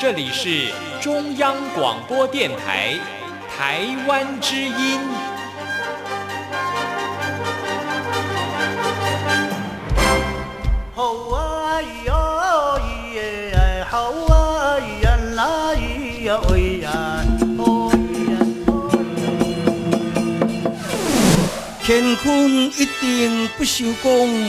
这里是中央广播电台台湾之音。吼啊咿咿耶，吼啊咿呀啦咿呀喂呀，哦咿呀乾坤一定不朽功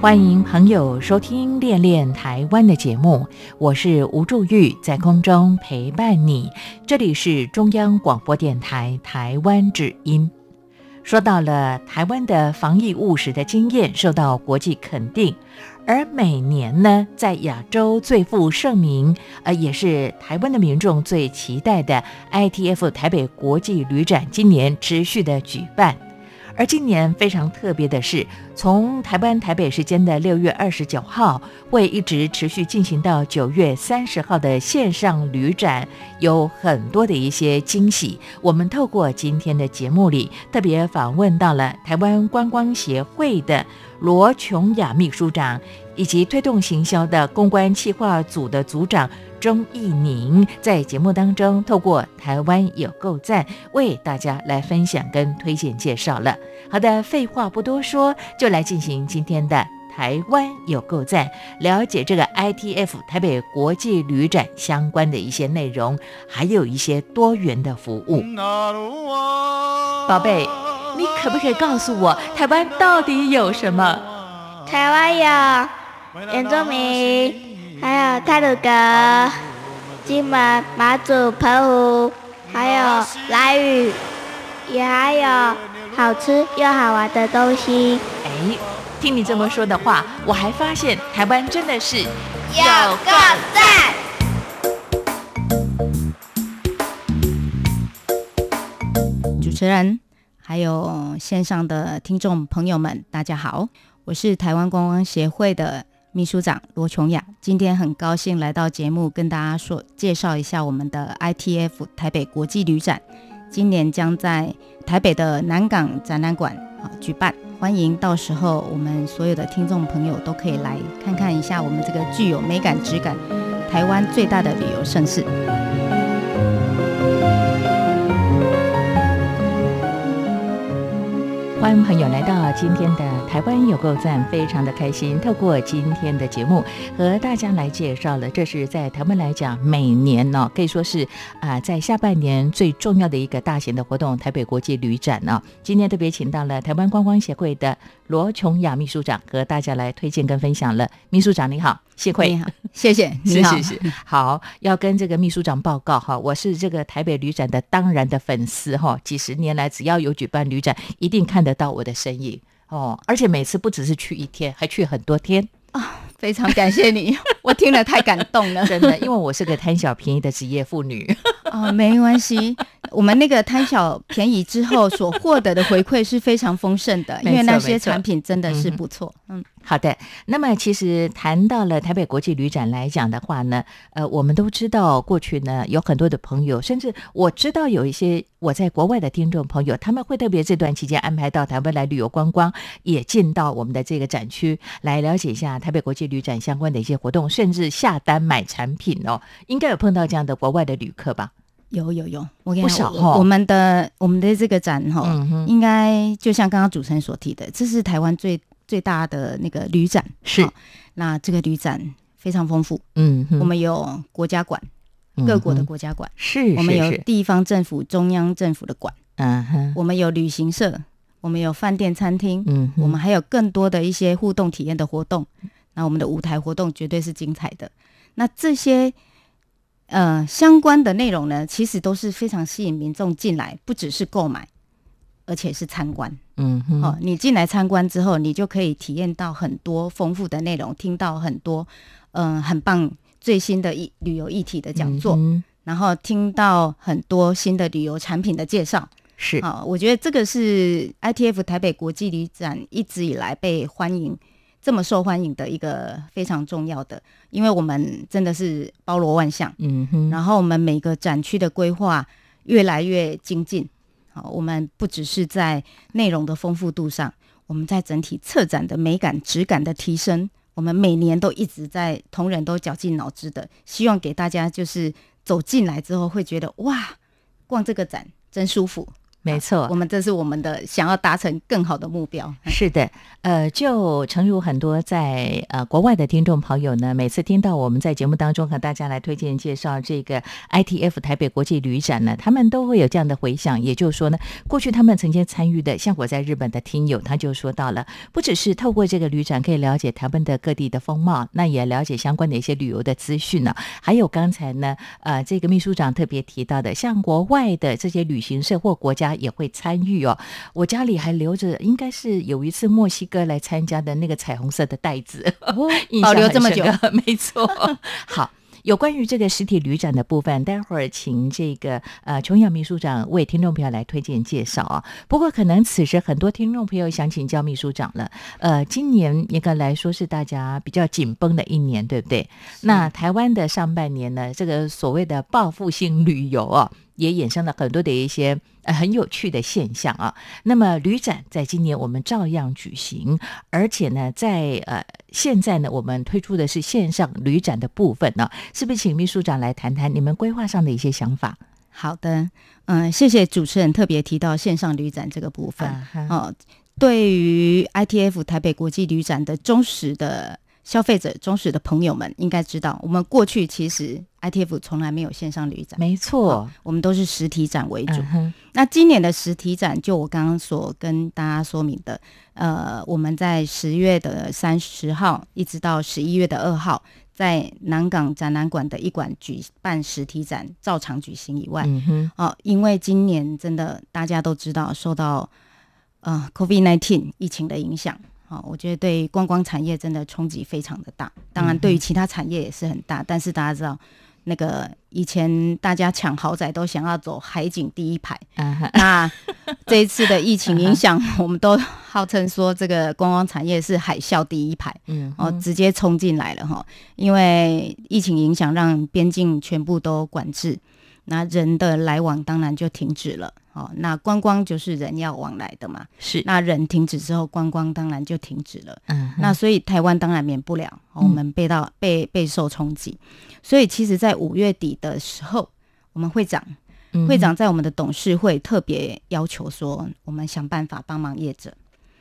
欢迎朋友收听《恋恋台湾》的节目，我是吴祝玉，在空中陪伴你。这里是中央广播电台台湾之音。说到了台湾的防疫务实的经验受到国际肯定，而每年呢，在亚洲最负盛名，呃，也是台湾的民众最期待的 ITF 台北国际旅展，今年持续的举办。而今年非常特别的是，从台湾台北时间的六月二十九号，会一直持续进行到九月三十号的线上旅展，有很多的一些惊喜。我们透过今天的节目里，特别访问到了台湾观光协会的罗琼雅秘书长，以及推动行销的公关企划组的组长。钟义宁在节目当中，透过台湾有够赞，为大家来分享跟推荐介绍了。好的，废话不多说，就来进行今天的台湾有够赞，了解这个 ITF 台北国际旅展相关的一些内容，还有一些多元的服务。宝贝，你可不可以告诉我，台湾到底有什么？台湾有原住民。还有泰鲁阁、金门、马祖、澎湖，还有兰屿，也还有好吃又好玩的东西。哎，听你这么说的话，我还发现台湾真的是有个赞。主持人，还有线上的听众朋友们，大家好，我是台湾观光协会的。秘书长罗琼雅，今天很高兴来到节目，跟大家说介绍一下我们的 ITF 台北国际旅展，今年将在台北的南港展览馆啊举办，欢迎到时候我们所有的听众朋友都可以来看看一下我们这个具有美感质感、台湾最大的旅游盛事。欢迎朋友来到今天的台湾有够赞，非常的开心。透过今天的节目和大家来介绍了，这是在台湾来讲，每年呢可以说是啊在下半年最重要的一个大型的活动——台北国际旅展呢。今天特别请到了台湾观光协会的罗琼雅秘书长，和大家来推荐跟分享了。秘书长你好。谢会，你好，谢谢，你好，谢谢。好，要跟这个秘书长报告哈，我是这个台北旅展的当然的粉丝哈，几十年来只要有举办旅展，一定看得到我的身影哦，而且每次不只是去一天，还去很多天啊，非常感谢你，我听了太感动了，真的，因为我是个贪小便宜的职业妇女 哦，没关系，我们那个贪小便宜之后所获得的回馈是非常丰盛的，因为那些产品真的是不错，嗯。好的，那么其实谈到了台北国际旅展来讲的话呢，呃，我们都知道过去呢有很多的朋友，甚至我知道有一些我在国外的听众朋友，他们会特别这段期间安排到台湾来旅游观光，也进到我们的这个展区来了解一下台北国际旅展相关的一些活动，甚至下单买产品哦，应该有碰到这样的国外的旅客吧？有有有，我不少哈。我们的我们的这个展哈，应该就像刚刚主持人所提的，这是台湾最。最大的那个旅展是，那这个旅展非常丰富。嗯，我们有国家馆，各国的国家馆，是我们有地方政府、中央政府的馆。嗯哼，我们有旅行社，我们有饭店、餐厅。嗯，我们还有更多的一些互动体验的活动。那我们的舞台活动绝对是精彩的。那这些呃相关的内容呢，其实都是非常吸引民众进来，不只是购买。而且是参观。嗯哼，哦，你进来参观之后，你就可以体验到很多丰富的内容，听到很多嗯、很棒最新的一旅游议题的讲座，嗯然后听到很多新的旅游产品的介绍。是啊、我觉得这个是 ITF 台北国际旅展一直以来被欢迎。这么受欢迎的一个非常重要的，因为我们真的是包罗万象，嗯哼，然后我们每个展区的规划越来越精进。好，我们不只是在内容的丰富度上，我们在整体策展的美感、质感的提升，我们每年都一直在同仁都绞尽脑汁的，希望给大家就是走进来之后会觉得哇，逛这个展真舒服。没错我，们这是我们的想要达成更好的目标。是的，呃，就诚如很多在呃国外的听众朋友呢，每次听到我们在节目当中和大家来推荐介绍这个 ITF 台北国际旅展呢，他们都会有这样的回想。也就是说呢，过去他们曾经参与的，像我在日本的听友，他就说到了，不只是透过这个旅展可以了解台湾的各地的风貌，那也了解相关的一些旅游的资讯呢。还有刚才呢，呃，这个秘书长特别提到的，像国外的这些旅行社或国家也会参与哦。我家里还留着，应该是有一次墨西哥来参加的那个彩虹色的袋子，哦 保留这么久 没错。好。有关于这个实体旅展的部分，待会儿请这个呃琼瑶秘书长为听众朋友来推荐介绍啊。不过可能此时很多听众朋友想请教秘书长了，呃，今年应该来说是大家比较紧绷的一年，对不对？那台湾的上半年呢，这个所谓的报复性旅游啊，也衍生了很多的一些呃很有趣的现象啊。那么旅展在今年我们照样举行，而且呢，在呃现在呢，我们推出的是线上旅展的部分呢、是不是请秘书长来谈谈你们规划上的一些想法？好的，嗯，谢谢主持人特别提到线上旅展这个部分。哦，对于 ITF 台北国际旅展的忠实的消费者、忠实的朋友们，应该知道，我们过去其实 ITF 从来没有线上旅展，没错，我们都是实体展为主。嗯，那今年的实体展，就我刚刚所跟大家说明的，呃，我们在十月的三十号一直到十一月的二号，在南港展览馆的一馆举办实体展，照常举行以外，嗯，哦，因为今年真的大家都知道受到呃 COVID nineteen 疫情的影响，哦，我觉得对观光产业真的冲击非常的大。当然，对于其他产业也是很大，但是大家知道，那个以前大家抢豪宅都想要走海景第一排，那这一次的疫情影响，我们都号称说这个观光产业是海啸第一排。嗯哦，直接冲进来了哈，因为疫情影响，让边境全部都管制，那人的来往当然就停止了。哦，那观光就是人要往来的嘛，是，那人停止之后，观光当然就停止了。嗯，那所以台湾当然免不了，哦我们被到被备受冲击。所以其实，在五月底的时候，我们会长嗯会长在我们的董事会特别要求说，我们想办法帮忙业者。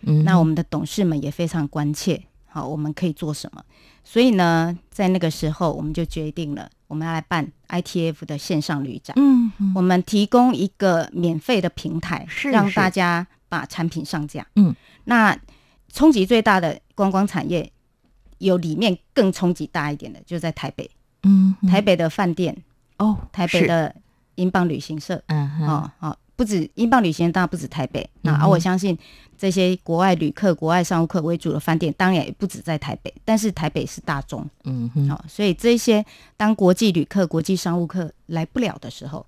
嗯那我们的董事们也非常关切，好，我们可以做什么？所以呢，在那个时候，我们就决定了，我们要来办 ITF 的线上旅展。嗯哼我们提供一个免费的平台，让大家把产品上架。嗯，那冲击最大的观光产业，有里面更冲击大一点的，就在台北。嗯哼台北的饭店，哦，台北的英镑旅行社，嗯哼哦哦，不止英镑旅行，当然不止台北。那、而我相信这些国外旅客、国外商务客为主的饭店，当然也不止在台北，但是台北是大宗。嗯哼好、所以这些当国际旅客、国际商务客来不了的时候，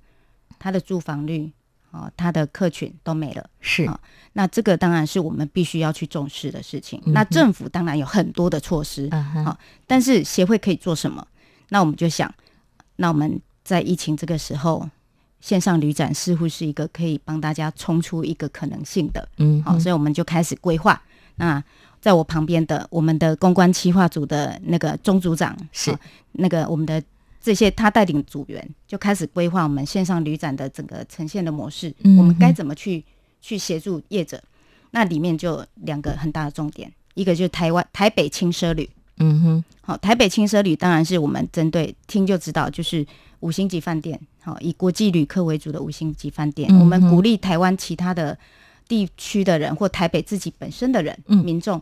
他的住房率。哦，他的客群都没了，是哦那这个当然是我们必须要去重视的事情。嗯那政府当然有很多的措施，好但是协会可以做什么？那我们就想，那我们在疫情这个时候，线上旅展似乎是一个可以帮大家冲出一个可能性的，好、嗯好所以我们就开始规划。那在我旁边的我们的公关企划组的那个钟组长是。好那个我们的这些他带领组员就开始规划我们线上旅展的整个呈现的模式，嗯我们该怎么去去协助业者？那里面就两个很大的重点，一个就是台湾台北轻奢旅，嗯哼。好，台北轻奢旅当然是我们针对听就知道，就是五星级饭店，好，以国际旅客为主的五星级饭店。嗯我们鼓励台湾其他的地区的人或台北自己本身的人、嗯。民众，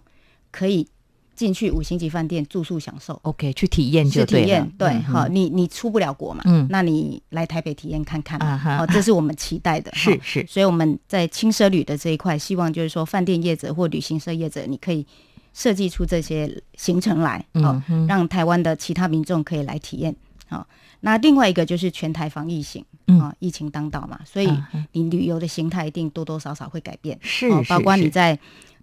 可以进去五星级饭店住宿享受。OK，去体验就对了。体验，对，嗯好，你你出不了国嘛，嗯。那你来台北体验看看嘛，啊哈。哦，这是我们期待的，是是。所以我们在轻奢旅的这一块，希望就是说饭店业者或旅行社业者，你可以设计出这些行程来，好、让台湾的其他民众可以来体验。好、那另外一个就是全台防疫型，嗯。啊、疫情当道嘛，所以你旅游的形态一定多多少少会改变，是包括你在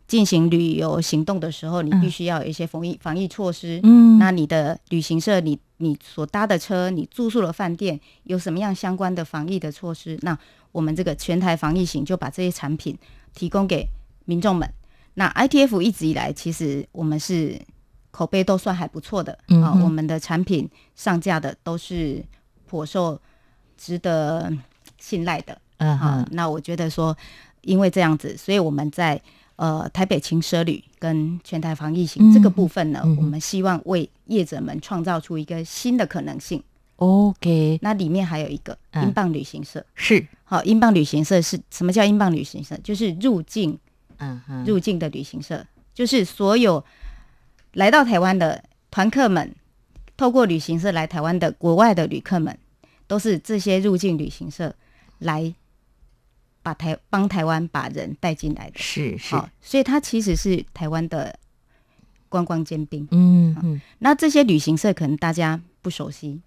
进行旅游行动的时候，你嗯。必须要有一些防疫防疫措施，嗯。那你的旅行社，你你所搭的车，你住宿的饭店有什么样相关的防疫的措施？那我们这个全台防疫型就把这些产品提供给民众们。那 ITF 一直以来，其实我们是口碑都算还不错的啊、嗯哼我们的产品上架的都是颇受值得信赖的。嗯那我觉得说，因为这样子，所以我们在呃台北轻奢旅跟全台防疫行、嗯这个部分呢，嗯我们希望为业者们创造出一个新的可能性。OK 那里面还有一个嗯英镑旅行社，是好，英镑旅行社是什么叫英镑旅行社？就是入境嗯哼入境的旅行社，就是所有来到台湾的团客们，透过旅行社来台湾的国外的旅客们，都是这些入境旅行社来把台帮台湾把人带进来的。是是好，所以它其实是台湾的观光尖兵。嗯嗯那这些旅行社可能大家不熟悉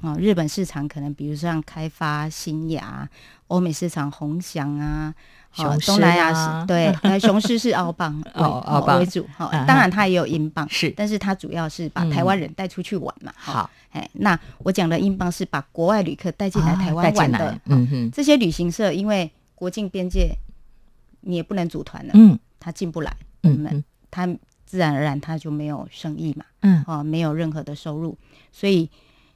哦，日本市场可能比如像开发、新雅、欧美市场宏翔啊，哦雄狮东南亚啊是对，呃，雄狮是澳 镑为哦澳镑为主哈嗯，当然它也有英镑，是但是它主要是把嗯台湾人带出去玩嘛。哦好哎，那我讲的英镑是把国外旅客带进来啊台湾玩的，嗯哼这些旅行社因为国境边界你也不能组团了，嗯他进不来，嗯嗯他自然而然他就没有生意嘛。嗯哦，没有任何的收入，所以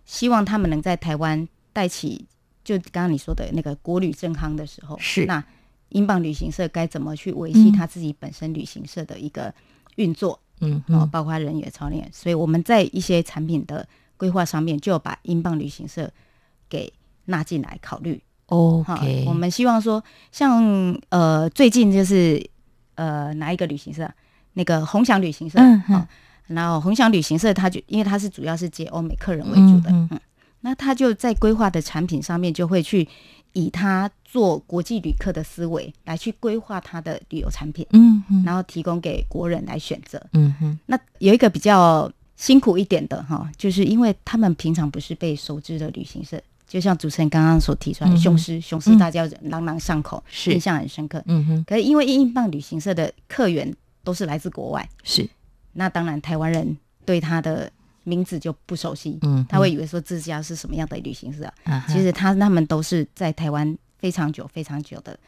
希望他们能在台湾带起，就刚刚你说的那个国旅正夯的时候，是那英镑旅行社该怎么去维系嗯。他自己本身旅行社的一个运作、嗯哦，嗯包括人员、操练，所以我们在一些产品的规划上面，就把英镑旅行社给纳进来考虑。哦 OK 我们希望说，像呃最近就是呃哪一个旅行社啊，那个红翔旅行社，嗯嗯。哦然后红翔旅行社，它就因为它是主要是接欧美客人为主的，嗯。嗯。那它就在规划的产品上面就会去以它做国际旅客的思维来去规划它的旅游产品，嗯嗯。然后提供给国人来选择。嗯哼。那有一个比较辛苦一点的哈，就是因为他们平常不是被熟知的旅行社，就像主持人刚刚所提出来的雄狮，雄狮大家朗朗上口，是。印象很深刻。嗯哼。可是因为英镑旅行社的客源都是来自国外，是。那当然台湾人对他的名字就不熟悉，嗯他会以为说自家是什么样的旅行社啊，其实他他们都是在台湾非常久、非常久的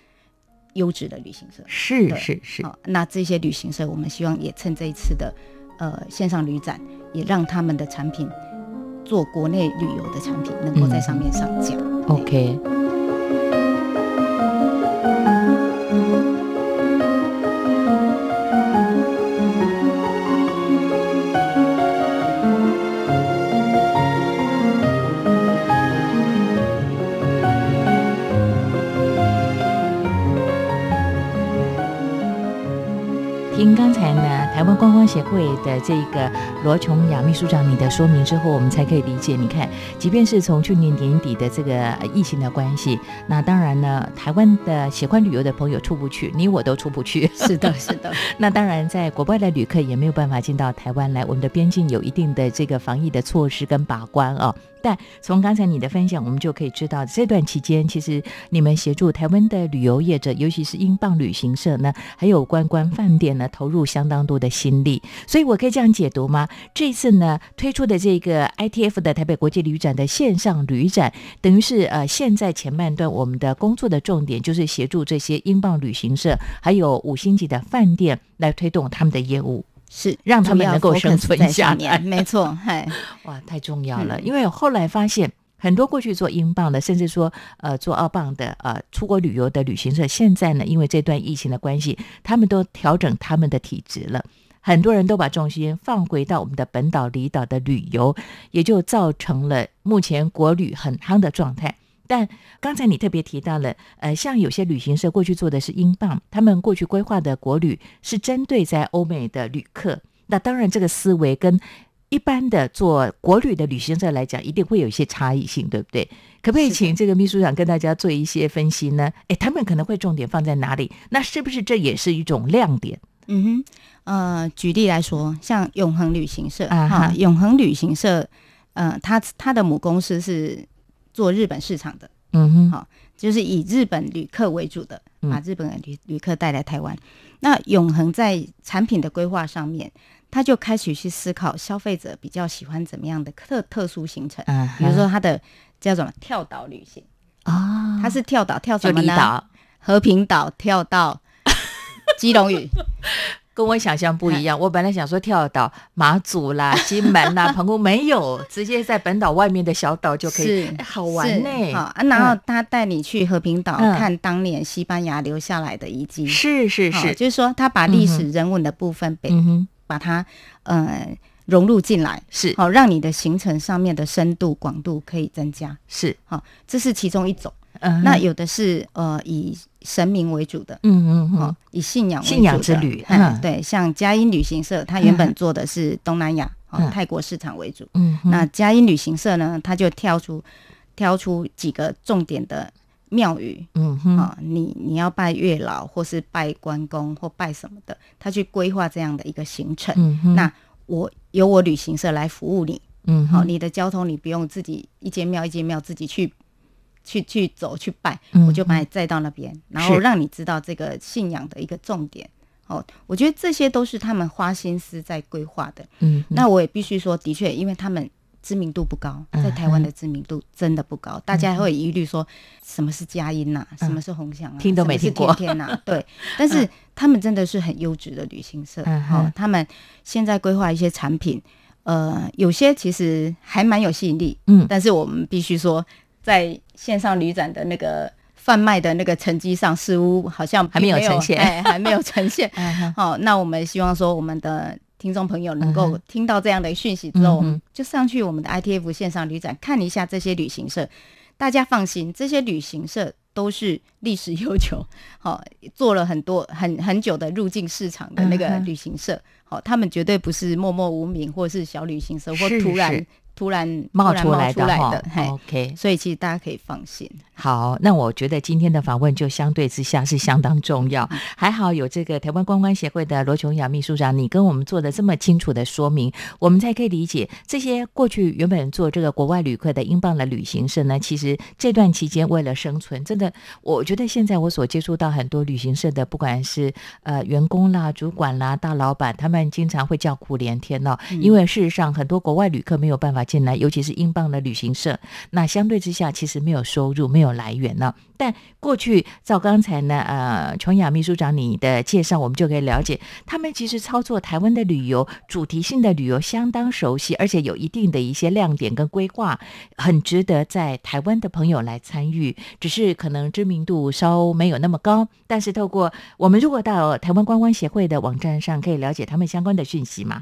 优质的旅行社。是对是是好、那这些旅行社，我们希望也趁这一次的呃线上旅展，也让他们的产品做国内旅游的产品，能够在上面上架。嗯 OK 台湾观光协会的这个罗琼雅秘书长你的说明之后，我们才可以理解。你看，即便是从去年年底的这个疫情的关系，那当然呢，台湾的喜欢旅游的朋友出不去，你我都出不去。是的，是的，那当然，在国外的旅客也没有办法进到台湾来，我们的边境有一定的这个防疫的措施跟把关哦。但从刚才你的分享，我们就可以知道，这段期间其实你们协助台湾的旅游业者，尤其是英镑旅行社呢，还有观光饭店呢，投入相当多的心力。所以我可以这样解读吗？这次呢推出的这个 ITF 的台北国际旅展的线上旅展，等于是呃现在前半段我们的工作的重点就是协助这些英镑旅行社还有五星级的饭店来推动他们的业务。是让他们能够生存在下面来没错，嗨，哇，太重要了！嗯因为后来发现，很多过去做英镑的，甚至说呃做澳镑的，呃出国旅游的旅行社，现在呢，因为这段疫情的关系，他们都调整他们的体质了。很多人都把重心放回到我们的本岛、离岛的旅游，也就造成了目前国旅很夯的状态。但刚才你特别提到了，呃，像有些旅行社过去做的是英镑，他们过去规划的国旅是针对在欧美的旅客。那当然，这个思维跟一般的做国旅的旅行社来讲，一定会有一些差异性，对不对？可不可以请这个秘书长跟大家做一些分析呢？哎，他们可能会重点放在哪里？那是不是这也是一种亮点？嗯哼，呃，举例来说，像永恒旅行社啊哈哈，永恒旅行社，呃，它它的母公司是做日本市场的，嗯哼，好就是以日本旅客为主的，嗯。把日本的旅旅客带来台湾。那永恒在产品的规划上面，他就开始去思考消费者比较喜欢怎么样的特特殊行程，嗯比如说他的叫什么跳岛旅行，啊，他是跳岛跳就什么呢？和平岛跳到基隆屿，跟我想象不一样。我本来想说跳岛马祖啦、金门啦、澎湖，没有，直接在本岛外面的小岛就可以，哎好玩是呢。好啊，然后他带你去和平岛嗯看当年西班牙留下来的遗迹。是是是，就是说他把历嗯史人文的部分被嗯，把它呃融入进来，是好让你的行程上面的深度广度可以增加。是，好，这是其中一种。嗯，那有的是呃以神明为主的。嗯嗯哦嗯，，以信仰为信仰之旅嗯嗯对，像佳音旅行社，它原本做的是东南亚、泰国市场为主。嗯，那佳音旅行社呢，它就挑出挑出几个重点的庙宇嗯哼，啊、你你要拜月老，或是拜关公，或拜什么的，他去规划这样的一个行程。那我由我旅行社来服务你，嗯哼，你的交通你不用自己一间庙一间庙自己去。去去走去拜，嗯我就把你载到那边，然后让你知道这个信仰的一个重点。哦，我觉得这些都是他们花心思在规划的。嗯，那我也必须说，的确，因为他们知名度不高，嗯在台湾的知名度真的不高，大家会疑虑说什么是佳音呐、什么是红祥听都没听过是天天呐、对，但是他们真的是很优质的旅行社，嗯哼哦，他们现在规划一些产品，呃，有些其实还蛮有吸引力，嗯。但是我们必须说，在线上旅展的那个。贩卖的那个成绩上，似乎好像还没有呈现哎，还没有呈现。好、那我们希望说我们的听众朋友能嗯够听到这样的讯息之后，嗯我们就上去我们的 ITF 线上旅展看一下这些旅行社。大家放心，这些旅行社都是历史悠久，好、做了很多很很久的入境市场的那个旅行社。好、他们绝对不是默默无名或是小旅行社，或突然是突然冒出来的哈，，OK，所以其实大家可以放心。好，那我觉得今天的访问就相对之下是相当重要。还好有这个台湾观光协会的罗琼雅秘书长，你跟我们做的这么清楚的说明，我们才可以理解这些过去原本做这个国外旅客的英镑的旅行社呢，其实这段期间为了生存，真的，我觉得现在我所接触到很多旅行社的，不管是呃员工啦、主管啦、大老板，他们经常会叫苦连天哦，因为事实上很多国外旅客没有办法进来，尤其是英镑的旅行社，那相对之下其实没有收入，没有来源了。但过去照刚才呢，呃，琼雅秘书长你的介绍，我们就可以了解，他们其实操作台湾的旅游主题性的旅游相当熟悉，而且有一定的一些亮点跟规划，很值得在台湾的朋友来参与。只是可能知名度稍没有那么高，但是透过我们如果到台湾观光协会的网站上，可以了解他们相关的讯息嘛。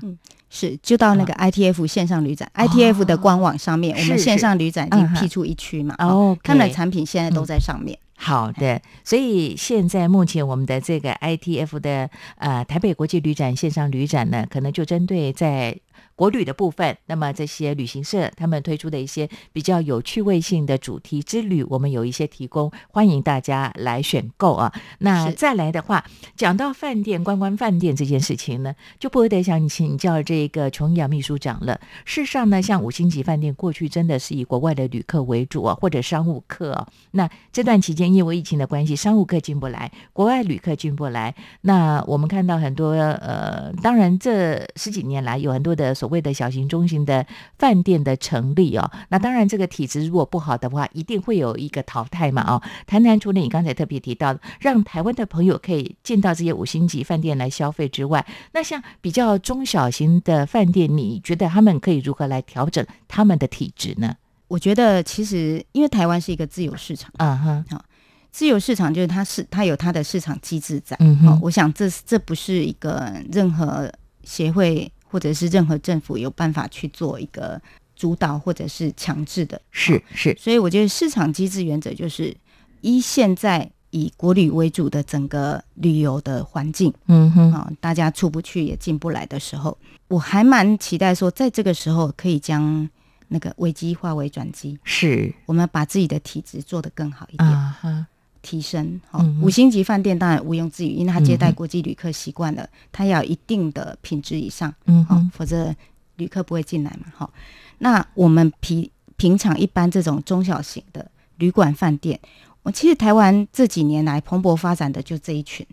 是，就到那个 ITF 线上旅展、i t f 的官网上面，我们线上旅展已经嗯哼辟出一区嘛，哦他们的产品现在都在上面。好的，所以现在目前我们的这个 ITF 的呃台北国际旅展线上旅展呢，可能就针对在国旅的部分，那么这些旅行社他们推出的一些比较有趣味性的主题之旅，我们有一些提供，欢迎大家来选购啊。那再来的话，讲到饭店观光饭店这件事情呢，就不得想请教这个琼瑶秘书长了。事实上呢，像五星级饭店过去真的是以国外的旅客为主啊，或者商务客啊。那这段期间因为疫情的关系，商务客进不来，国外旅客进不来。那我们看到很多呃，当然这十几年来有很多的所谓的小型、中型的饭店的成立哦。那当然这个体质如果不好的话，一定会有一个淘汰嘛哦。谈谈除了你刚才特别提到的，让台湾的朋友可以进到这些五星级饭店来消费之外，那像比较中小型的饭店，你觉得他们可以如何来调整他们的体质呢？我觉得其实因为台湾是一个自由市场，啊哈，自由市场就是它是它有它的市场机制在。嗯哼，哦我想这这不是一个任何协会或者是任何政府有办法去做一个主导或者是强制的。是是，所以我觉得市场机制原则就是依现在以国旅为主的整个旅游的环境嗯哼，啊、大家出不去也进不来的时候，我还蛮期待说，在这个时候可以将那个危机化为转机，是我们把自己的体质做得更好一点。提升。好、嗯五星级饭店当然毋庸置疑，因为它接待国际旅客习惯了，它要有一定的品质以上，好、嗯哼，否则旅客不会进来嘛。好、那我们平平常一般这种中小型的旅馆饭店，我其实台湾这几年来蓬勃发展的就这一群，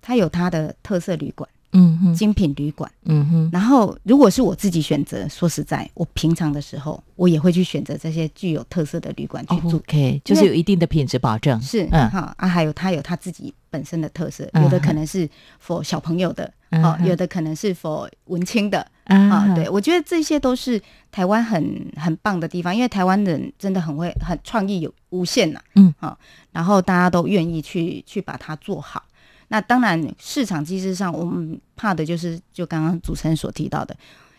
它有它的特色旅馆、嗯哼，精品旅馆。嗯哼，然后，如果是我自己选择，说实在，我平常的时候，我也会去选择这些具有特色的旅馆去住。OK，就是有一定的品质保证，是，嗯。哈啊，还有它有它自己本身的特色，嗯有的可能是 for 小朋友的，哦，有的可能是 for 文青的，啊。啊，对，我觉得这些都是台湾很很棒的地方，因为台湾人真的很会，很创意有无限呐、嗯，好、然后大家都愿意去去把它做好。那当然，市场机制上，我们怕的就是就刚刚主持人所提到的，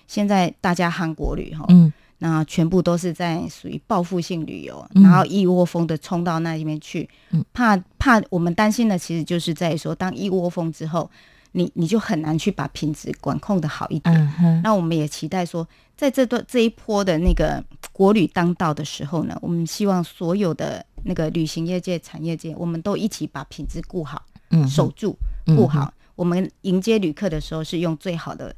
现在大家韩国旅哈，嗯那全部都是在属于报复性旅游，嗯然后一窝蜂的冲到那里面去，嗯怕怕我们担心的其实就是在于说，当一窝蜂之后，你你就很难去把品质管控的好一点。那我们也期待说，在这段这一波的那个国旅当道的时候呢，我们希望所有的那个旅行业界、产业界，我们都一起把品质顾好、守住、嗯顾好。我们迎接旅客的时候，是用最好的、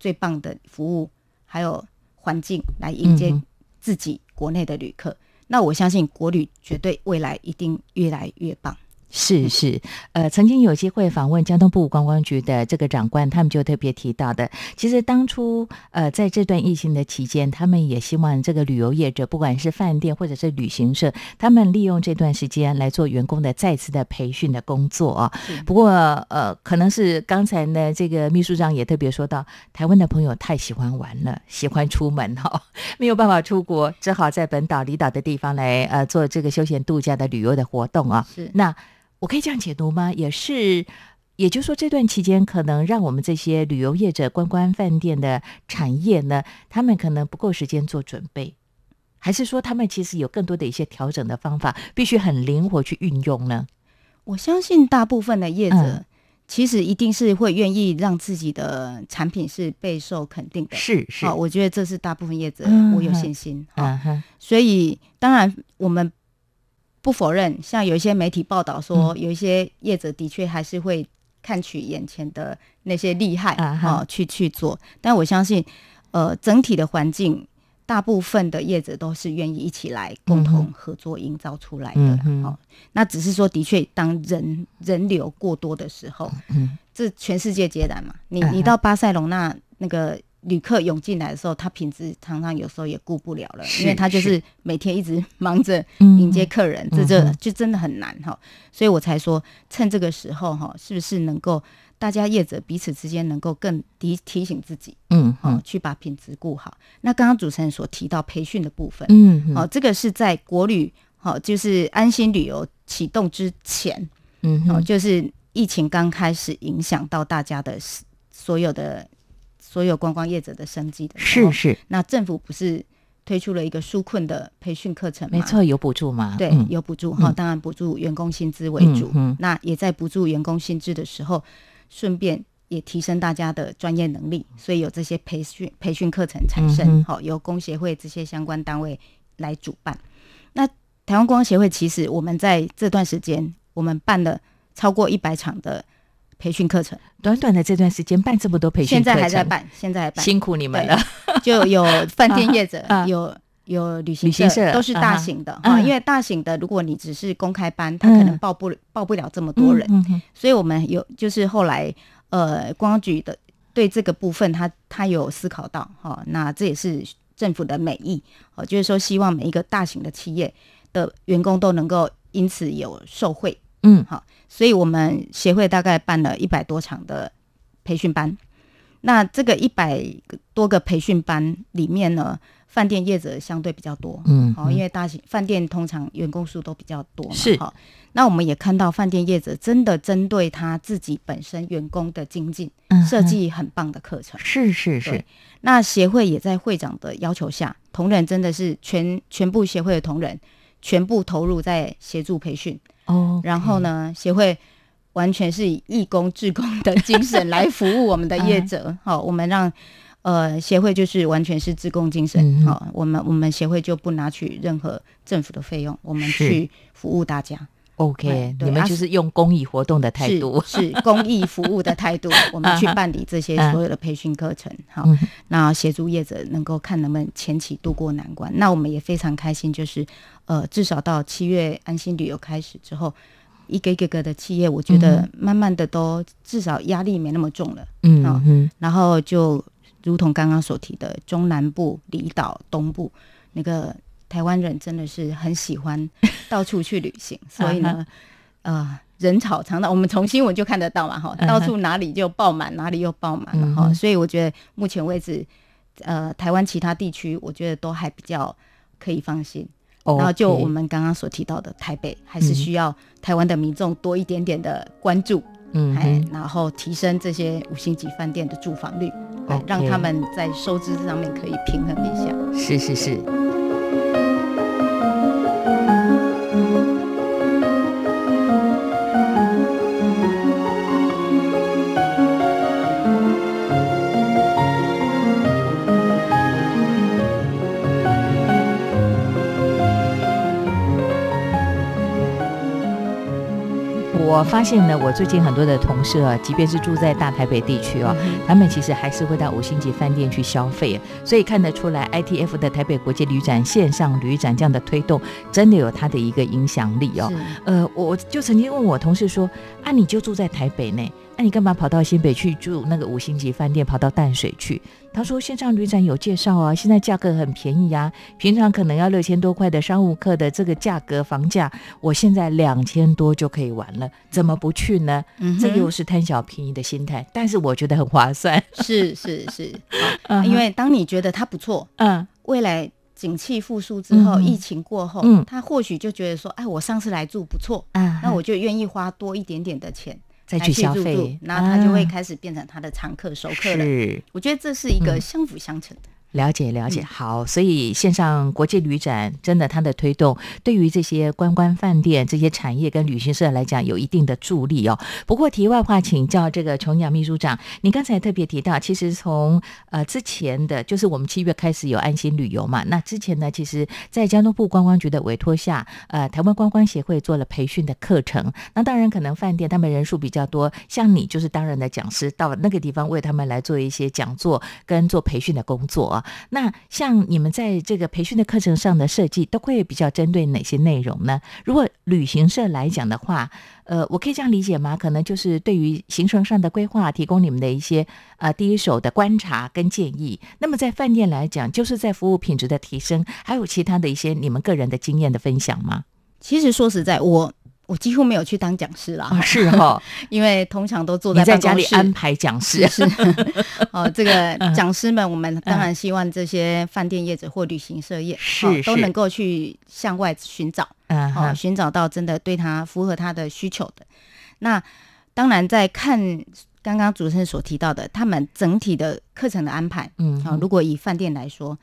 最棒的服务，还有环境来迎接自己国内的旅客。那我相信国旅绝对未来一定越来越棒。是 是，呃，曾经有机会访问交通部观光局的这个长官，他们就特别提到的，其实当初呃在这段疫情的期间，他们也希望这个旅游业者，不管是饭店或者是旅行社，他们利用这段时间来做员工的再次的培训的工作啊。不过呃，可能是刚才呢，这个秘书长也特别说到，台湾的朋友太喜欢玩了，喜欢出门哈、没有办法出国，只好在本岛离岛的地方来呃做这个休闲度假的旅游的活动啊。是那我可以这样解读吗？也是，也就是说，这段期间可能让我们这些旅游业者、观光饭店的产业呢，他们可能不够时间做准备，还是说他们其实有更多的一些调整的方法，必须很灵活去运用呢？我相信大部分的业者。嗯其实一定是会愿意让自己的产品是备受肯定的，是是，好、我觉得这是大部分业者，嗯我有信心。好、嗯哼，所以当然我们不否认，像有一些媒体报道说，有一些业者的确还是会看取眼前的那些利害哦，去去做。但我相信，呃，整体的环境。大部分的业者都是愿意一起来共嗯同合作营造出来的，嗯哦，那只是说，的确，当人人流过多的时候，嗯这全世界皆然嘛。你你到巴塞隆那那个旅客涌进来的时候，他品质常常有时候也顾不了了，因为他就是。每天一直 忙着嗯。迎接客人，这嗯这哼就真的很难哈。所以我才说，趁这个时候哈，是不是能够大家业者彼此之间能够更提提醒自己，嗯哦嗯，去把品质顾好。那刚刚主持人所提到培训的部分，嗯哦，这个是在国旅，好、就是安心旅游启动之前，哦，嗯哦就是疫情刚开始影响到大家的所有的所有观光业者的生计的是是，那政府不是推出了一个纾困的培训课程吗？没错，有补助嘛？对，嗯。有补助哈，嗯当然补助员工薪资为主，嗯嗯。那也在补助员工薪资的时候，顺便也提升大家的专业能力，所以有这些培训培训课程产嗯生，哼。好、由工协会这些相关单位来主办。那台湾观光协会其实我们在这段时间，我们办了超过一百场的培训课程，短短的这段时间办这么多培训现在，还在办，现在还办，辛苦你们了。就有饭店业者啊，有有旅行旅行社都是大型的。哈、啊因为大型的，如果你只是公开班，他可能嗯。报不报不了这么多人，所以我们有就是后来呃，观光局的对这个部分他，他有思考到哈、那这也是政府的美意哦，就是说希望每一个大型的企业的员工都能够因此有受惠，嗯。好，所以我们协会大概办了一百多场的培训班。那这个一百多个培训班里面呢，饭店业者相对比较多，嗯好、因为大型饭店通常员工数都比较多嘛，是。好。那我们也看到饭店业者真的针对他自己本身员工的精进，嗯设计很棒的课程。是是是，那协会也在会长的要求下，同仁真的是全全部协会的同仁全部投入在协助培训，哦，然后呢，协会完全是以义工、志工的精神来服务我们的业者。好，我们让呃协会就是完全是志工精神。好，我们我们协会就不拿取任何政府的费用，我们去服务大家。OK，你们就是用公益活动的态度，是 公益服务的态度，我们去办理这些所有的培训课程，好，那协助业者能够看能不能前期渡过难关。那我们也非常开心，就是呃，至少到七月安心旅游开始之后，一个一个个的企业，我觉得慢慢的都至少压力没那么重了，嗯嗯，然后就如同刚刚所提的中南部、离岛、东部那个。台湾人真的是很喜欢 到处去旅行，所以呢，呃，人潮常常我们从新闻就看得到嘛，哈，到处哪里就爆满，哪里又爆满了，哈，所以我觉得目前为止，呃，台湾其他地区我觉得都还比较可以放心。然后就我们刚刚所提到的台北，还是需要台湾的民众多一点点的关注，嗯，哎，然后提升这些五星级饭店的住房率，让他们在收支上面可以平衡一下。是是是。我发现呢，我最近很多的同事啊，即便是住在大台北地区哦，他们其实还是会到五星级饭店去消费，所以看得出来，ITF 的台北国际旅展线上旅展这样的推动，真的有它的一个影响力哦。呃，我就曾经问我同事说，啊，你就住在台北呢？那你干嘛跑到新北去住那个五星级饭店，跑到淡水去？他说线上旅展有介绍啊，现在价格很便宜啊，平常可能要六千多块的商务客的这个价格房价，我现在两千多就可以玩了，怎么不去呢？这又是贪小便宜的心态，但是我觉得很划算。是是是，因为当你觉得它不错，嗯，未来景气复苏之后，疫情过后，嗯，他或许就觉得说，哎，我上次来住不错，嗯，那我就愿意花多一点点的钱。再去消费，那他就会开始变成他的常客、熟客了。我觉得这是一个相辅相成的。了解了解，好，所以线上国际旅展真的它的推动，对于这些观光饭店这些产业跟旅行社来讲，有一定的助力哦。不过题外话，请教这个琼阳秘书长，你刚才特别提到，其实从呃之前的，就是我们七月开始有安心旅游嘛，那之前呢，其实在交通部观光局的委托下，呃，台湾观光协会做了培训的课程。那当然可能饭店他们人数比较多，像你就是当然的讲师，到那个地方为他们来做一些讲座跟做培训的工作。那像你们在这个培训的课程上的设计，都会比较针对哪些内容呢？如果旅行社来讲的话，呃，我可以这样理解吗？可能就是对于行程上的规划，提供你们的一些呃第一手的观察跟建议。那么在饭店来讲，就是在服务品质的提升，还有其他的一些你们个人的经验的分享吗？其实说实在，我。我几乎没有去当讲师啦，是哈，因为通常都坐在在家里安排讲师。是 哦，这个 讲师们，我们当然希望这些饭店业者或旅行社业是都能够去向外寻找，哦，寻找到真的对他符合他的需求的。那当然，在看刚刚主持人所提到的，他们整体的课程的安排，嗯，好，如果以饭店来说。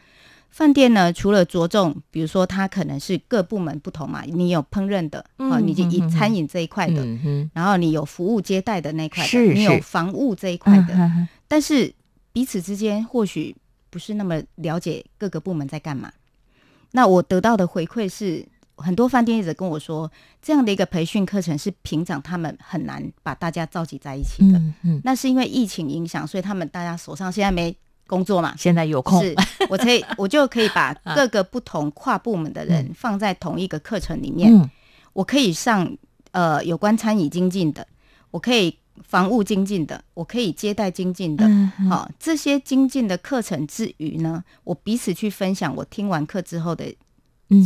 饭店呢，除了着重，比如说它可能是各部门不同嘛，你有烹饪的，哦，你就以餐饮这一块的，然后你有服务接待的那块的，你有房务这一块的，但是彼此之间或许不是那么了解各个部门在干嘛。那我得到的回馈是，很多饭店业者跟我说，这样的一个培训课程是平常他们很难把大家召集在一起的，那是因为疫情影响，所以他们大家手上现在没。工作嘛，现在有空，是我可以，我就可以把各个不同跨部门的人放在同一个课程里面。我可以上呃有关餐饮精进的，我可以房务精进的，我可以接待精进的。好，这些精进的课程之余呢，我彼此去分享我听完课之后的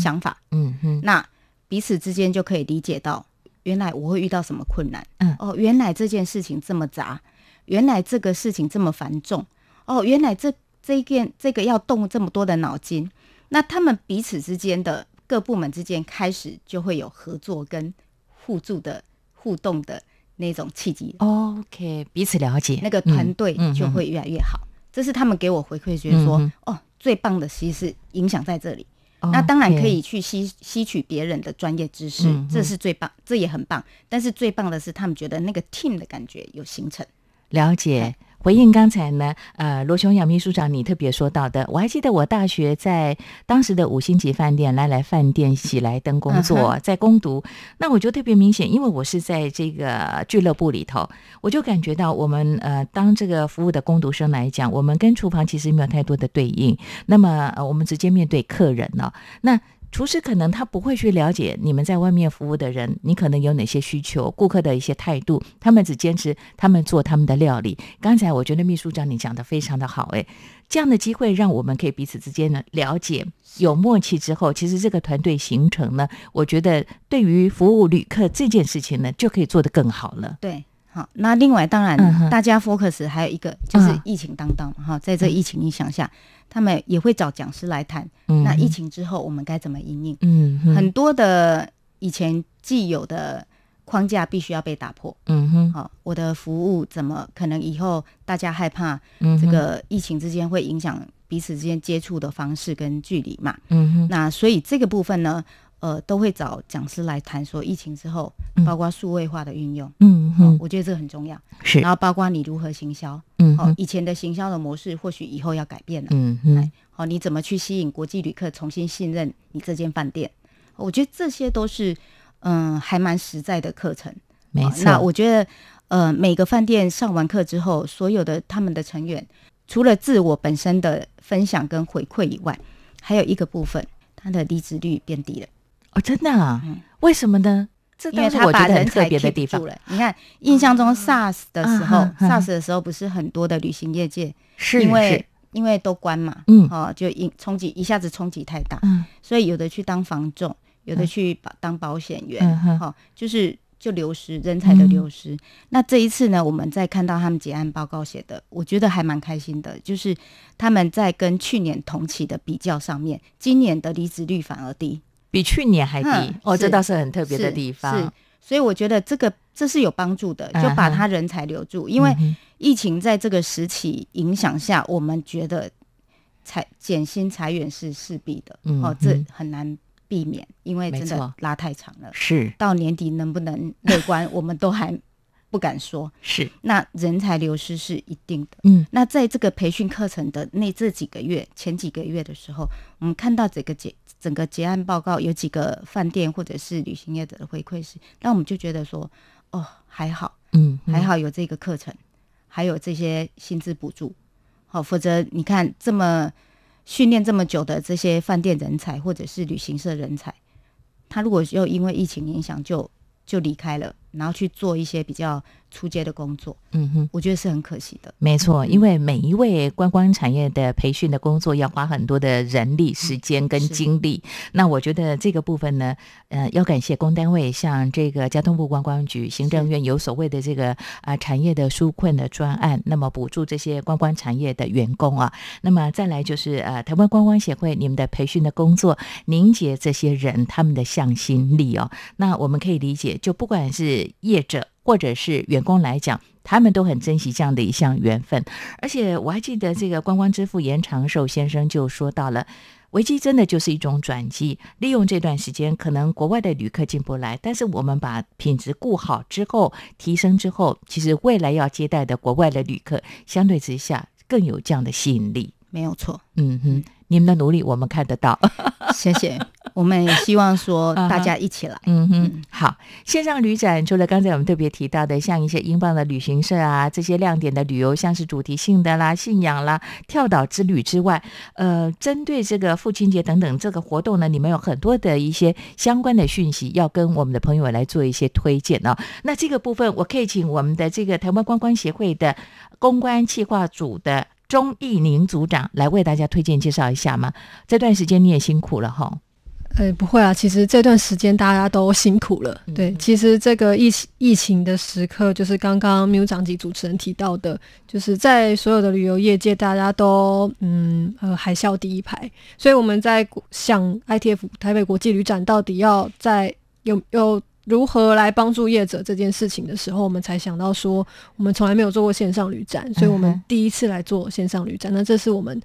想法。嗯哼，那彼此之间就可以理解到，原来我会遇到什么困难。嗯，哦，原来这件事情这么杂，原来这个事情这么繁重。哦，原来这这一件这个要动这么多的脑筋，那他们彼此之间的各部门之间开始就会有合作跟互助的互动的那种契机。OK，彼此了解，那个团队就会越来越好。这是他们给我回馈，觉得说，哦，最棒的其实是影响在这里。那当然可以去吸吸取别人的专业知识，这是最棒，这也很棒。但是最棒的是，他们觉得那个 team 的感觉有形成。了解。回应刚才呢，呃，罗琼阳秘书长你特别说到的，我还记得我大学在当时的五星级饭店来来饭店喜来登工作，嗯在攻读，那我就特别明显，因为我是在这个俱乐部里头，我就感觉到我们呃，当这个服务的攻读生来讲，我们跟厨房其实没有太多的对应，那么、呃、我们直接面对客人呢、那。厨师可能他不会去了解你们在外面服务的人，你可能有哪些需求，顾客的一些态度，他们只坚持他们做他们的料理。刚才我觉得秘书长你讲的非常的好，诶，这样的机会让我们可以彼此之间呢了解，有默契之后，其实这个团队形成呢，我觉得对于服务旅客这件事情呢，就可以做得更好了。对，好，那另外当然嗯大家 focus 还有一个就是嗯。疫情当道嘛，哈，在这疫情影响下，他们也会找讲师来谈，嗯那疫情之后我们该怎么应应？嗯很多的以前既有的框架必须要被打破。嗯哼。好，我的服务怎么可能以后大家害怕嗯这个疫情之间会影响彼此之间接触的方式跟距离嘛？嗯哼。那所以这个部分呢，呃，都会找讲师来谈说疫情之后嗯，包括数位化的运用。嗯嗯哼，我觉得这个很重要。是然后包括你如何行销，哦嗯哦，以前的行销的模式或许以后要改变了。嗯哼哎，好，你怎么去吸引国际旅客重新信任你这间饭店？我觉得这些都是嗯还蛮实在的课程。没错。哦那我觉得呃每个饭店上完课之后，所有的他们的成员除了自我本身的分享跟回馈以外，还有一个部分，他的离职率变低了。哦，真的啊？嗯。为什么呢？这因为倒是他把人我觉得很特才别的地方。了。你看，印象中 SARS 的时候、嗯嗯嗯 s a r s 的时候不是很多的旅行业界，是因为是。因为都关嘛，嗯。哦，就因冲击一下子冲击太大，嗯。所以有的去当房仲，有的去保当保险员，嗯哦，就是就流失人才的流失。那这一次呢，我们在看到他们结案报告写的，我觉得还蛮开心的，就是他们在跟去年同期的比较上面，今年的离职率反而低，比去年还低。嗯哦，这倒是很特别的地方。是，所以我觉得这个这是有帮助的，嗯就把他人才留住。因为疫情在这个时期影响下，我们觉得裁减薪裁员是势必的，哦，这嗯很难避免，因为真的拉太长了。是。到年底能不能乐观，我们都还不敢说。是，那人才流失是一定的。嗯。那在这个培训课程的那这几个月，前几个月的时候，我们看到整个结整个结案报告，有几个饭店或者是旅行业者的回馈是，那我们就觉得说，哦，还好，嗯，还好有这个课程，还有这些薪资补助，好，否则你看这么训练这么久的这些饭店人才或者是旅行社人才，他如果又因为疫情影响就就离开了，然后去做一些比较出街的工作，嗯哼。我觉得是很可惜的。没错，因为每一位观光产业的培训的工作要花很多的人力、时间跟精力。那我觉得这个部分呢，呃，要感谢公单位，像这个交通部观光局、行政院有所谓的这个啊、产业的纾困的专案，那么补助这些观光产业的员工啊。那么再来就是呃，台湾观光协会你们的培训的工作，凝结这些人他们的向心力哦。那我们可以理解，就不管是业者或者是员工来讲，他们都很珍惜这样的一项缘分。而且我还记得这个观光之父严长寿先生就说到了。危机真的就是一种转机，利用这段时间，可能国外的旅客进不来，但是我们把品质顾好之后，提升之后，其实未来要接待的国外的旅客，相对之下更有这样的吸引力。没有错，嗯哼，你们的努力我们看得到。谢谢。我们也希望说 大家一起来。嗯哼，好。线上旅展除了刚才我们特别提到的，像一些英镑的旅行社啊，这些亮点的旅游，像是主题性的啦、信仰啦、跳岛之旅之外，呃，针对这个父亲节等等这个活动呢，你们有很多的一些相关的讯息要跟我们的朋友来做一些推荐哦。那这个部分，我可以请我们的这个台湾观光协会的公关企划组的钟义宁组长来为大家推荐介绍一下吗？这段时间你也辛苦了哈。呃，不会啊，其实这段时间大家都辛苦了。嗯对，其实这个疫情疫情的时刻，就是刚刚缪长及主持人提到的，就是在所有的旅游业界，大家都嗯呃海啸第一排，所以我们在想 ITF 台北国际旅展到底要在有有如何来帮助业者这件事情的时候，我们才想到说，我们从来没有做过线上旅展，所以我们第一次来做线上旅展。那这是我们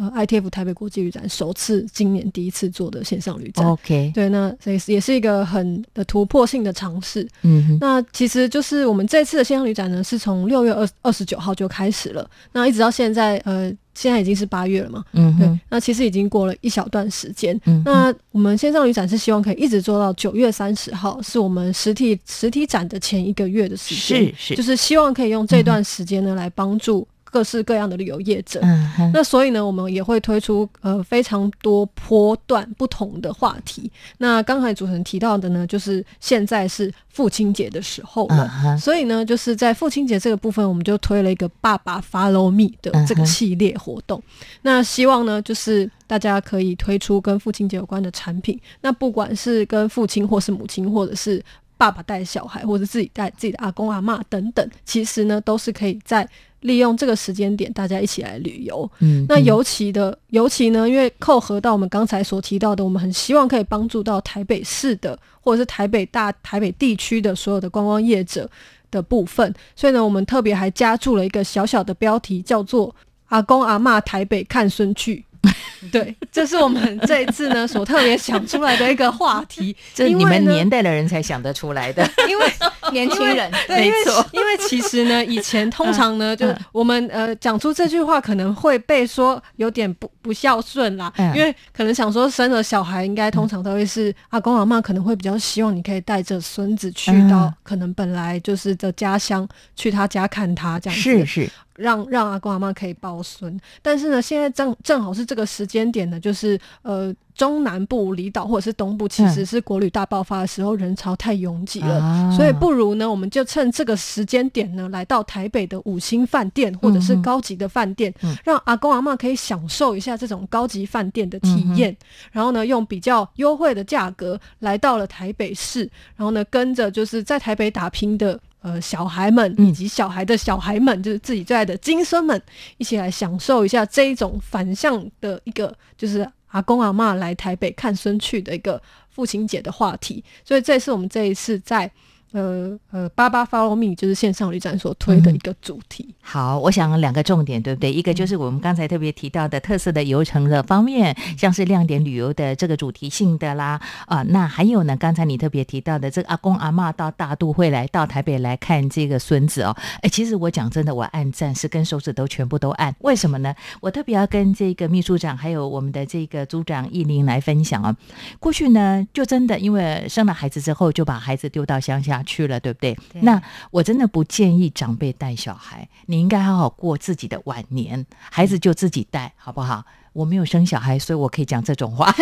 呃 ITF 台北国际旅展首次今年第一次做的线上旅展。OK，对，那所以也是一个很的突破性的尝试。嗯哼，那其实就是我们这次的线上旅展呢，是从六月二二十九号就开始了，那一直到现在，呃，现在已经是八月了嘛，嗯对，，那其实已经过了一小段时间。嗯那我们线上旅展是希望可以一直做到九月三十号，是我们实体实体展的前一个月的时间，是是。就是希望可以用这段时间呢、来帮助各式各样的旅游业者。嗯，那所以呢，我们也会推出呃非常多波段不同的话题。那刚才主持人提到的呢，就是现在是父亲节的时候了，嗯所以呢，就是在父亲节这个部分，我们就推了一个“爸爸 Follow Me” 的这个系列活动。那希望呢，就是大家可以推出跟父亲节有关的产品。那不管是跟父亲，或是母亲，或者是爸爸带小孩，或者自己带自己的阿公阿嬷等等，其实呢，都是可以在利用这个时间点，大家一起来旅游。嗯，那尤其的，尤其呢，因为扣合到我们刚才所提到的，我们很希望可以帮助到台北市的，或者是台北大、台北地区的所有的观光业者的部分，所以呢，我们特别还加注了一个小小的标题，叫做“阿公阿嬷台北看孙去”。对，这是我们这一次呢所特别想出来的一个话题，这你们年代的人才想得出来的，因为年轻人，对，因为没错。因为其实呢，以前通常呢，就是我们呃讲出这句话可能会被说有点不不孝顺啦，嗯。因为可能想说生了小孩，应该通常都会是阿公阿妈可能会比较希望你可以带着孙子去到嗯。可能本来就是的家乡，去他家看他这样子，是是，让让阿公阿妈可以抱孙。但是呢，现在正正好是这个时间点呢，就是呃中南部离岛或者是东部，其实嗯是国旅大爆发的时候，人潮太拥挤了。啊所以不如呢，我们就趁这个时间点呢，来到台北的五星饭店或者是高级的饭店，嗯让阿公阿妈可以享受一下这种高级饭店的体嗯验。然后呢，用比较优惠的价格来到了台北市，然后呢，跟着就是在台北打拼的。呃，小孩们嗯以及小孩的小孩们，就是自己最爱的金孙们，一起来享受一下这一种反向的一个，就是阿公阿嬷来台北看孙去的一个父亲节的话题。所以这是我们这一次在呃呃八八 Follow Me 就是线上旅展所推的一个主题。好，我想两个重点，对不对？一个就是我们刚才特别提到的特色的游程的方面，像是亮点旅游的这个主题性的啦，啊、那还有呢，刚才你特别提到的这个阿公阿嬷到大都会来到台北来看这个孙子哦，哎，其实我讲真的，我按赞是跟手指头全部都按，为什么呢？我特别要跟这个秘书长还有我们的这个组长艺林来分享哦。过去呢，就真的因为生了孩子之后，就把孩子丢到乡下去了，对不对？对那我真的不建议长辈带小孩，你应该好好过自己的晚年，孩子就自己带，好不好？我没有生小孩，所以我可以讲这种话。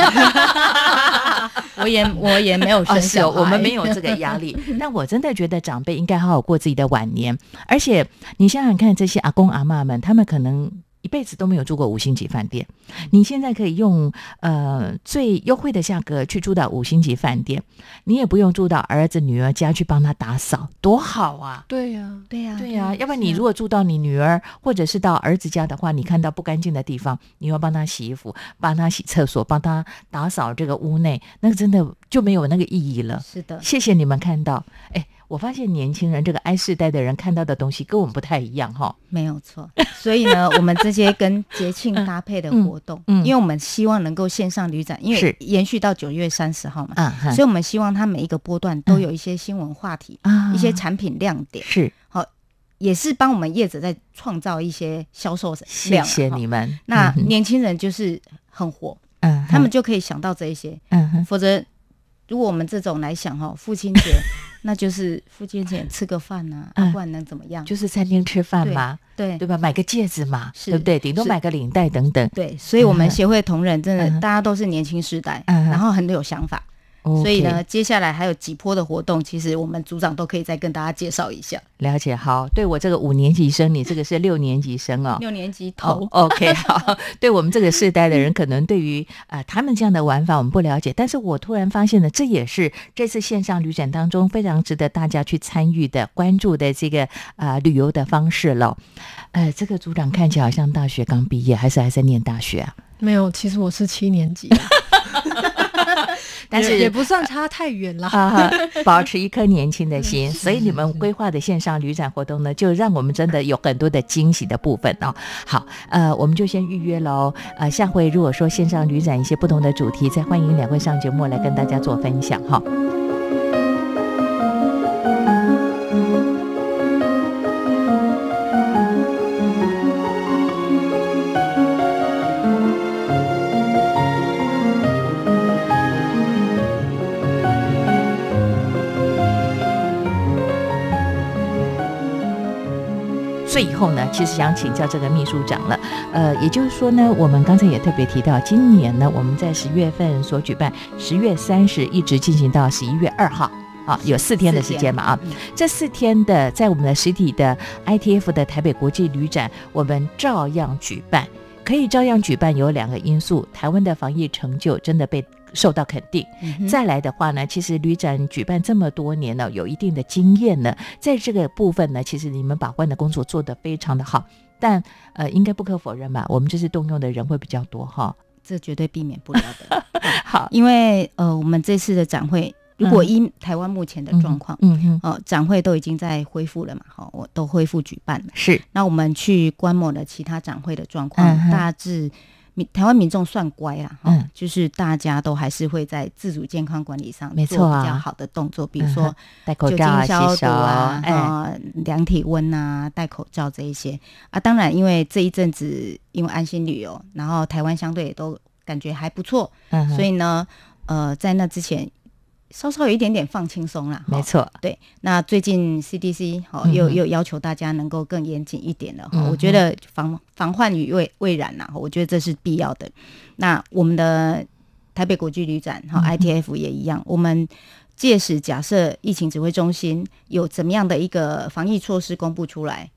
我也我也没有 哦，生小孩，我们没有这个压力。但我真的觉得长辈应该好好过自己的晚年，而且你想想看，这些阿公阿妈们，他们可能。一辈子都没有住过五星级饭店，你现在可以用呃最优惠的价格去住到五星级饭店，你也不用住到儿子女儿家去帮他打扫，多好啊！对呀、对呀、对呀、要不然你如果住到你女儿或者是到儿子家的话，你看到不干净的地方，你要帮他洗衣服、帮他洗厕所、帮他打扫这个屋内，那个真的就没有那个意义了。是的，谢谢你们看到，哎，我发现年轻人这个 I 世代的人看到的东西跟我们不太一样哈。没有错。所以呢，我们这些跟节庆搭配的活动，嗯。嗯因为我们希望能够线上旅展，因是。为延续到九月三十号嘛，啊所以我们希望它每一个波段都有一些新闻话题，啊。一些产品亮点，是。好，也是帮我们业者在创造一些销售谢量。谢谢你们。那年轻人就是很火，嗯，他们就可以想到这一些，嗯哼。否则如果我们这种来想哈，父亲节 那就是父亲节吃个饭呐、啊，啊不然能怎么样？就是餐厅吃饭嘛，对对吧？买个戒指嘛，是对不对？顶多买个领带等等。对，所以我们嗯协会同仁真的嗯大家都是年轻时代，嗯然后很有想法所以呢，接下来还有几波的活动，其实我们组长都可以再跟大家介绍一下。了解好。对我这个五年级生，你这个是六年级生哦。六年级头哦、OK，好。对我们这个世代的人，可能对于呃他们这样的玩法我们不了解，但是我突然发现呢，这也是这次线上旅展当中非常值得大家去参与的、关注的这个呃旅游的方式了。呃，这个组长看起来好像大学刚毕业，还是还在念大学啊？没有，其实我是七年级啊，但是也不算差太远啦。啊，保持一颗年轻的心，所以你们规划的线上旅展活动呢，就让我们真的有很多的惊喜的部分哦。好，呃，我们就先预约喽。呃，下回如果说线上旅展一些不同的主题，再欢迎两位上节目来跟大家做分享哈。后呢，其实想请教这个秘书长了，呃，也就是说呢，我们刚才也特别提到，今年呢，我们在十月份所举办，十月三十一直进行到十一月二号，啊，有四天的时间嘛，啊，这四天的在我们的实体的 ITF 的台北国际旅展，我们照样举办，可以照样举办，有两个因素，台湾的防疫成就真的被。受到肯定。再来的话呢，其实旅展举办这么多年了，有一定的经验了。在这个部分呢，其实你们把关的工作做得非常的好。但呃，应该不可否认吧，我们这次动用的人会比较多哈，这绝对避免不了的。好，因为呃，我们这次的展会。如果依台湾目前的状况，嗯嗯，哦，展会都已经在恢复了嘛，哈，我都恢复举办了。是，那我们去观摩了其他展会的状况，大致。台湾民众算乖啦，嗯，就是大家都还是会在自主健康管理上做比较好的动作，比如说戴口罩、消毒啊，啊，量体温啊，戴口罩这一些啊。当然，因为这一阵子因为安心旅游，然后台湾相对也都感觉还不错，所以呢，呃，在那之前。稍稍有一点点放轻松啦，没错。对，那最近 CDC 好又又要求大家能够更严谨一点了哈。我觉得防防患于未未然呐，我觉得这是必要的。那我们的台北国际旅展哈 ITF 也一样，我们届时假设疫情指挥中心有怎么样的一个防疫措施公布出来，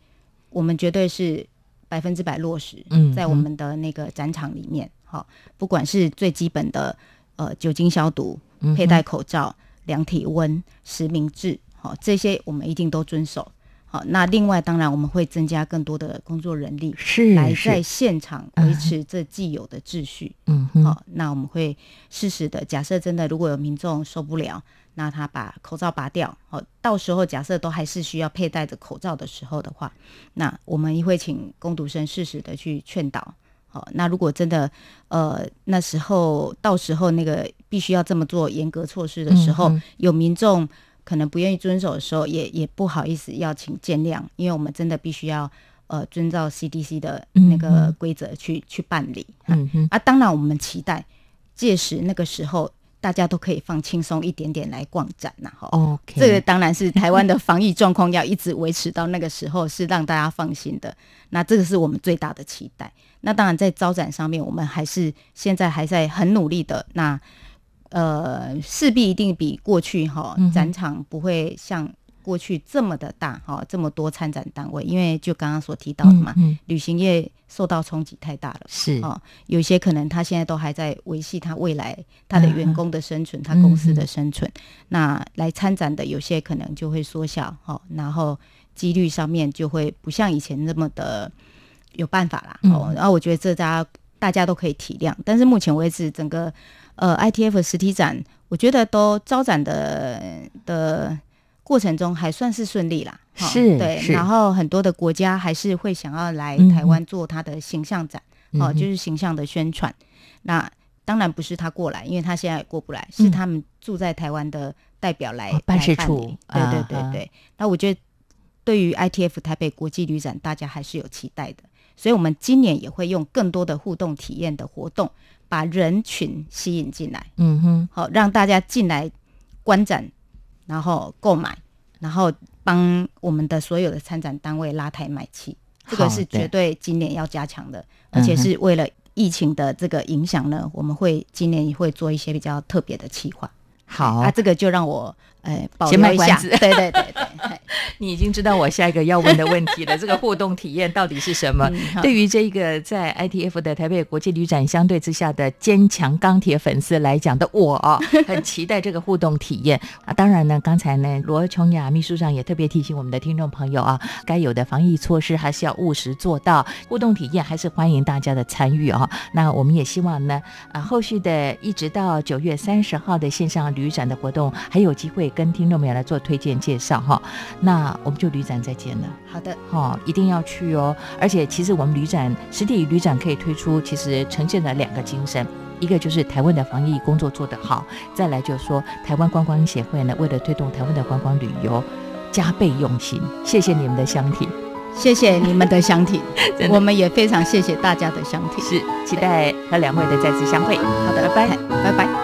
我们绝对是百分之百落实。嗯，在我们的那个展场里面，好，不管是最基本的呃酒精消毒。佩戴口罩、量体温、实名制，好，这些我们一定都遵守。好，那另外当然我们会增加更多的工作人力，是来在现场维持这既有的秩序。嗯，好，那我们会适时的假设真的如果有民众受不了，那他把口罩拔掉。好，到时候假设都还是需要佩戴着口罩的时候的话，那我们也会请工读生适时的去劝导。好，那如果真的，呃，那时候到时候那个必须要这么做严格措施的时候，有民众可能不愿意遵守的时候，也也不好意思要请见谅，因为我们真的必须要呃遵照 CDC 的那个规则去去办理。嗯哼，啊，当然我们期待届时那个时候。大家都可以放轻松一点点来逛展呐，哈。OK，这个当然是台湾的防疫状况要一直维持到那个时候，是让大家放心的。那这个是我们最大的期待。那当然在招展上面，我们还是现在还在很努力的。那呃，势必一定比过去哈展场不会像。过去这么的大哈，这么多参展单位，因为就刚刚所提到的嘛，旅行业受到冲击太大了，是。哦，有些可能他现在都还在维系他未来他的员工的生存，他公司的生存，那来参展的有些可能就会缩小哈，然后几率上面就会不像以前那么的有办法啦，哦，然后我觉得这大家大家都可以体谅，但是目前为止整个呃 ITF 实体展，我觉得都招展的的。过程中还算是顺利啦，是，对，然后很多的国家还是会想要来台湾做他的形象展，哦，就是形象的宣传。那当然不是他过来，因为他现在也过不来，是他们住在台湾的代表来办事处。对对对对。那我觉得对于 ITF 台北国际旅展，大家还是有期待的，所以我们今年也会用更多的互动体验的活动，把人群吸引进来。嗯哼，好，让大家进来观展。然后购买，然后帮我们的所有的参展单位拉抬买气，这个是绝对今年要加强的，而且是为了疫情的这个影响呢，我们会今年也会做一些比较特别的企划。好，啊，这个就让我诶，保先留一下。对对对对，嘿 你已经知道我下一个要问的问题了，这个互动体验到底是什么？嗯对于这个在 ITF 的台北国际旅展相对之下的坚强钢铁粉丝来讲的我啊，很期待这个互动体验啊。当然呢，刚才呢罗琼雅秘书长也特别提醒我们的听众朋友啊，该有的防疫措施还是要务实做到，互动体验还是欢迎大家的参与啊。那我们也希望呢，啊，后续的一直到九月三十号的线上旅展的活动，还有机会跟听众朋友来做推荐介绍哈。那我们就旅展再见了。好的，哦，一定要去哦！而且其实我们旅展实体旅展可以推出，其实呈现了两个精神，一个就是台湾的防疫工作做得好，再来就是说台湾观光协会呢，为了推动台湾的观光旅游，加倍用心。谢谢你们的相挺，谢谢你们的相挺 我们也非常谢谢大家的相挺。是期待和两位的再次相会。好的，拜拜嘿拜拜。